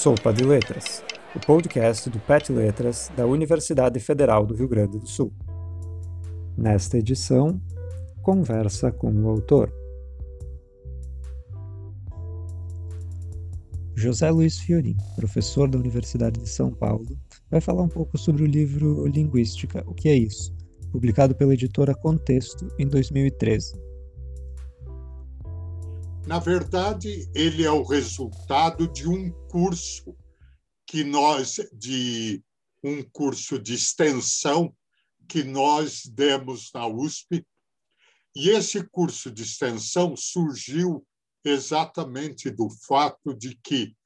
Sopa de Letras, o podcast do PET Letras da Universidade Federal do Rio Grande do Sul. Nesta edição, conversa com o autor. José Luiz Fiorin, professor da Universidade de São Paulo, vai falar um pouco sobre o livro Linguística, o que é isso, publicado pela editora Contexto em 2013. Na verdade, ele é o resultado de um curso que nós de um curso de extensão que nós demos na USP. E esse curso de extensão surgiu exatamente do fato de que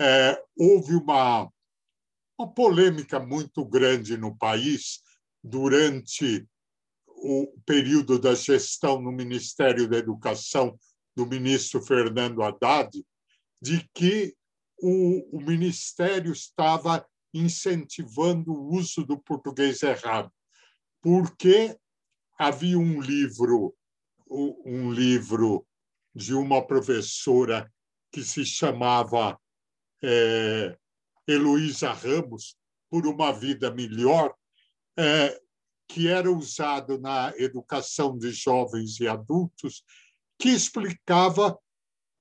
é, houve uma, uma polêmica muito grande no país durante o período da gestão no Ministério da Educação do ministro Fernando Haddad, de que o, o Ministério estava incentivando o uso do português errado, porque havia um livro, um livro de uma professora que se chamava é, Heloísa Ramos, Por uma Vida Melhor, é, que era usado na educação de jovens e adultos que explicava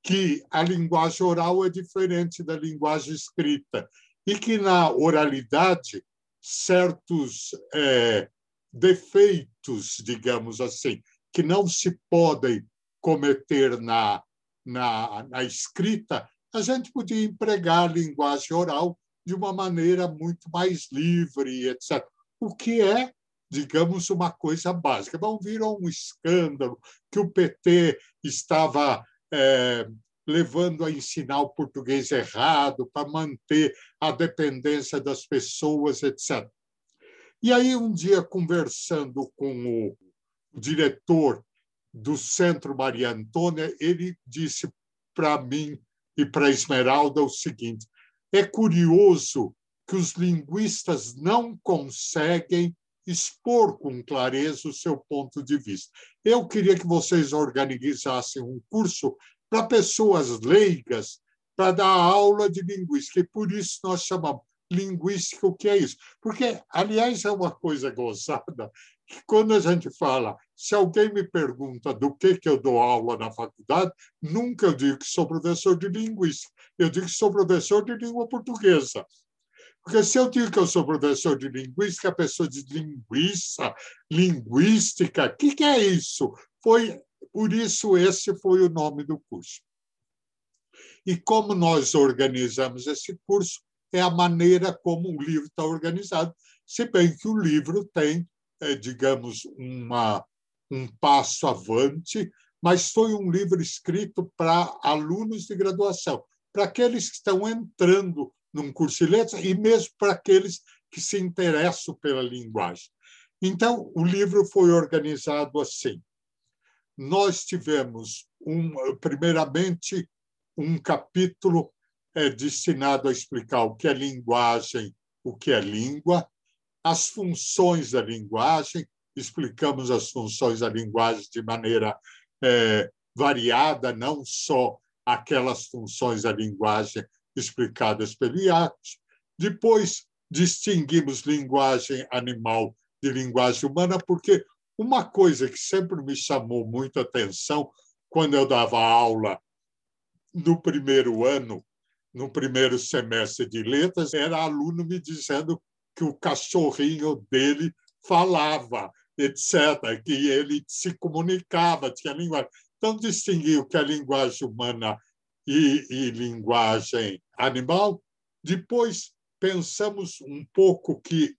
que a linguagem oral é diferente da linguagem escrita e que na oralidade certos é, defeitos, digamos assim, que não se podem cometer na, na, na escrita, a gente podia empregar a linguagem oral de uma maneira muito mais livre, etc. O que é digamos, uma coisa básica. Bom, virou um escândalo que o PT estava é, levando a ensinar o português errado para manter a dependência das pessoas, etc. E aí, um dia, conversando com o diretor do Centro Maria Antônia, ele disse para mim e para Esmeralda o seguinte: é curioso que os linguistas não conseguem expor com clareza o seu ponto de vista. Eu queria que vocês organizassem um curso para pessoas leigas para dar aula de linguística, e por isso nós chamamos linguística o que é isso. Porque, aliás, é uma coisa gozada, que quando a gente fala, se alguém me pergunta do que, que eu dou aula na faculdade, nunca eu digo que sou professor de linguística, eu digo que sou professor de língua portuguesa. Porque se eu digo que eu sou professor de linguística, a pessoa diz linguista, linguística, o que, que é isso? Foi por isso esse foi o nome do curso. E como nós organizamos esse curso é a maneira como o livro está organizado, se bem que o livro tem, é, digamos, uma, um passo avante, mas foi um livro escrito para alunos de graduação, para aqueles que estão entrando num curso de letras e mesmo para aqueles que se interessam pela linguagem. Então, o livro foi organizado assim. Nós tivemos, um, primeiramente, um capítulo é, destinado a explicar o que é linguagem, o que é língua, as funções da linguagem, explicamos as funções da linguagem de maneira é, variada, não só aquelas funções da linguagem explicadas pelo IACS. Depois, distinguimos linguagem animal de linguagem humana, porque uma coisa que sempre me chamou muita atenção quando eu dava aula no primeiro ano, no primeiro semestre de letras, era aluno me dizendo que o cachorrinho dele falava, etc., que ele se comunicava, tinha linguagem. Então, distinguir o que é linguagem humana e, e linguagem animal. Depois, pensamos um pouco que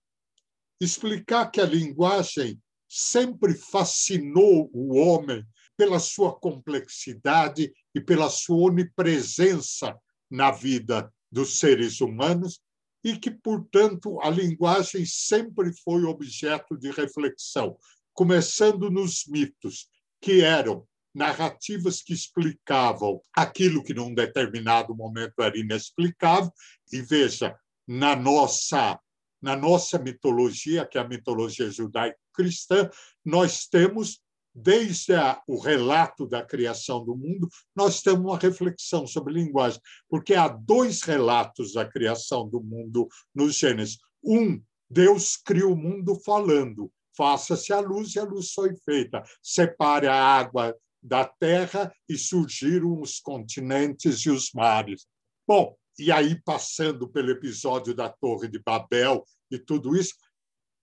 explicar que a linguagem sempre fascinou o homem pela sua complexidade e pela sua onipresença na vida dos seres humanos e que, portanto, a linguagem sempre foi objeto de reflexão, começando nos mitos, que eram narrativas que explicavam aquilo que num determinado momento era inexplicável. E veja, na nossa na nossa mitologia, que é a mitologia judaico-cristã, nós temos desde a, o relato da criação do mundo, nós temos uma reflexão sobre linguagem, porque há dois relatos da criação do mundo no Gênesis. Um, Deus cria o mundo falando, faça-se a luz e a luz foi feita. Separe a água da terra e surgiram os continentes e os mares. Bom, e aí passando pelo episódio da Torre de Babel e tudo isso,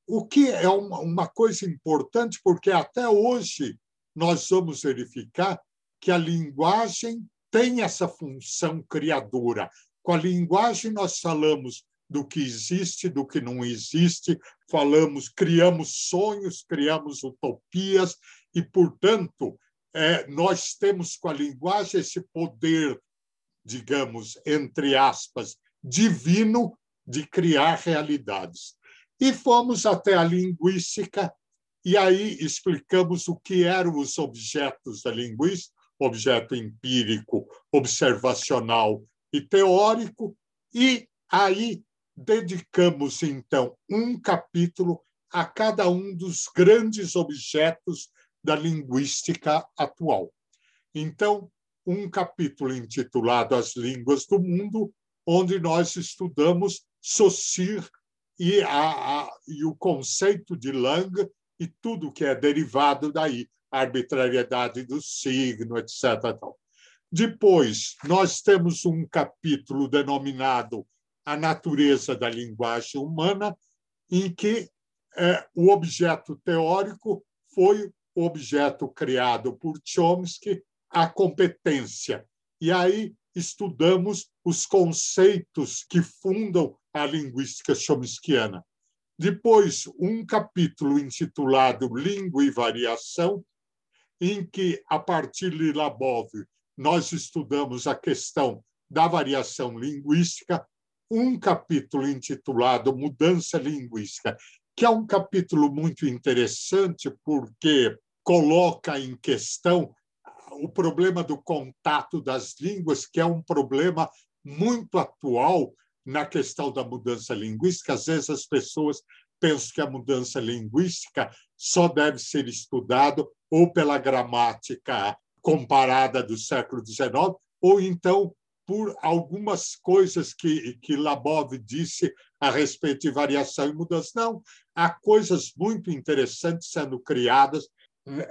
o que é uma, uma coisa importante, porque até hoje nós vamos verificar que a linguagem tem essa função criadora. Com a linguagem, nós falamos do que existe, do que não existe, falamos, criamos sonhos, criamos utopias, e, portanto, é, nós temos com a linguagem esse poder, digamos, entre aspas, divino de criar realidades. E fomos até a linguística, e aí explicamos o que eram os objetos da linguística, objeto empírico, observacional e teórico, e aí dedicamos, então, um capítulo a cada um dos grandes objetos da linguística atual. Então, um capítulo intitulado As Línguas do Mundo, onde nós estudamos Saussure e, a, a, e o conceito de Lang e tudo que é derivado daí, a arbitrariedade do signo, etc. Depois, nós temos um capítulo denominado A Natureza da Linguagem Humana, em que é, o objeto teórico foi objeto criado por Chomsky, a competência. E aí estudamos os conceitos que fundam a linguística chomskiana. Depois, um capítulo intitulado Língua e Variação, em que, a partir de Labov, nós estudamos a questão da variação linguística, um capítulo intitulado Mudança Linguística, que é um capítulo muito interessante porque coloca em questão o problema do contato das línguas, que é um problema muito atual na questão da mudança linguística. Às vezes as pessoas pensam que a mudança linguística só deve ser estudado ou pela gramática comparada do século XIX, ou então por algumas coisas que, que Labov disse a respeito de variação e mudança. Não, há coisas muito interessantes sendo criadas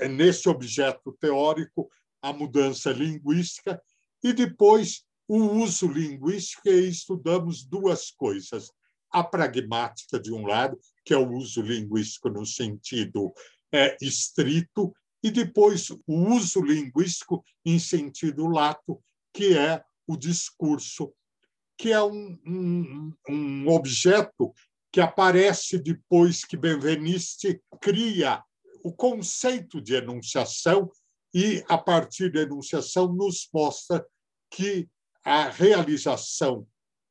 nesse objeto teórico a mudança linguística e depois o uso linguístico e estudamos duas coisas. A pragmática, de um lado, que é o uso linguístico no sentido é, estrito, e depois o uso linguístico em sentido lato, que é o discurso, que é um, um, um objeto que aparece depois que Benveniste cria o conceito de enunciação e, a partir da enunciação, nos mostra que a realização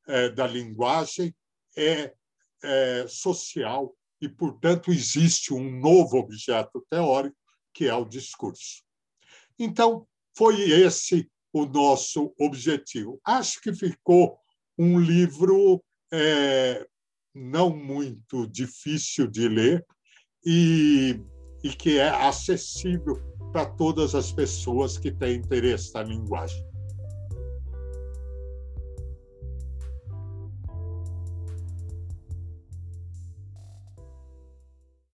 é, da linguagem é, é social e, portanto, existe um novo objeto teórico, que é o discurso. Então, foi esse o nosso objetivo. Acho que ficou um livro é, não muito difícil de ler e, e que é acessível para todas as pessoas que têm interesse na linguagem.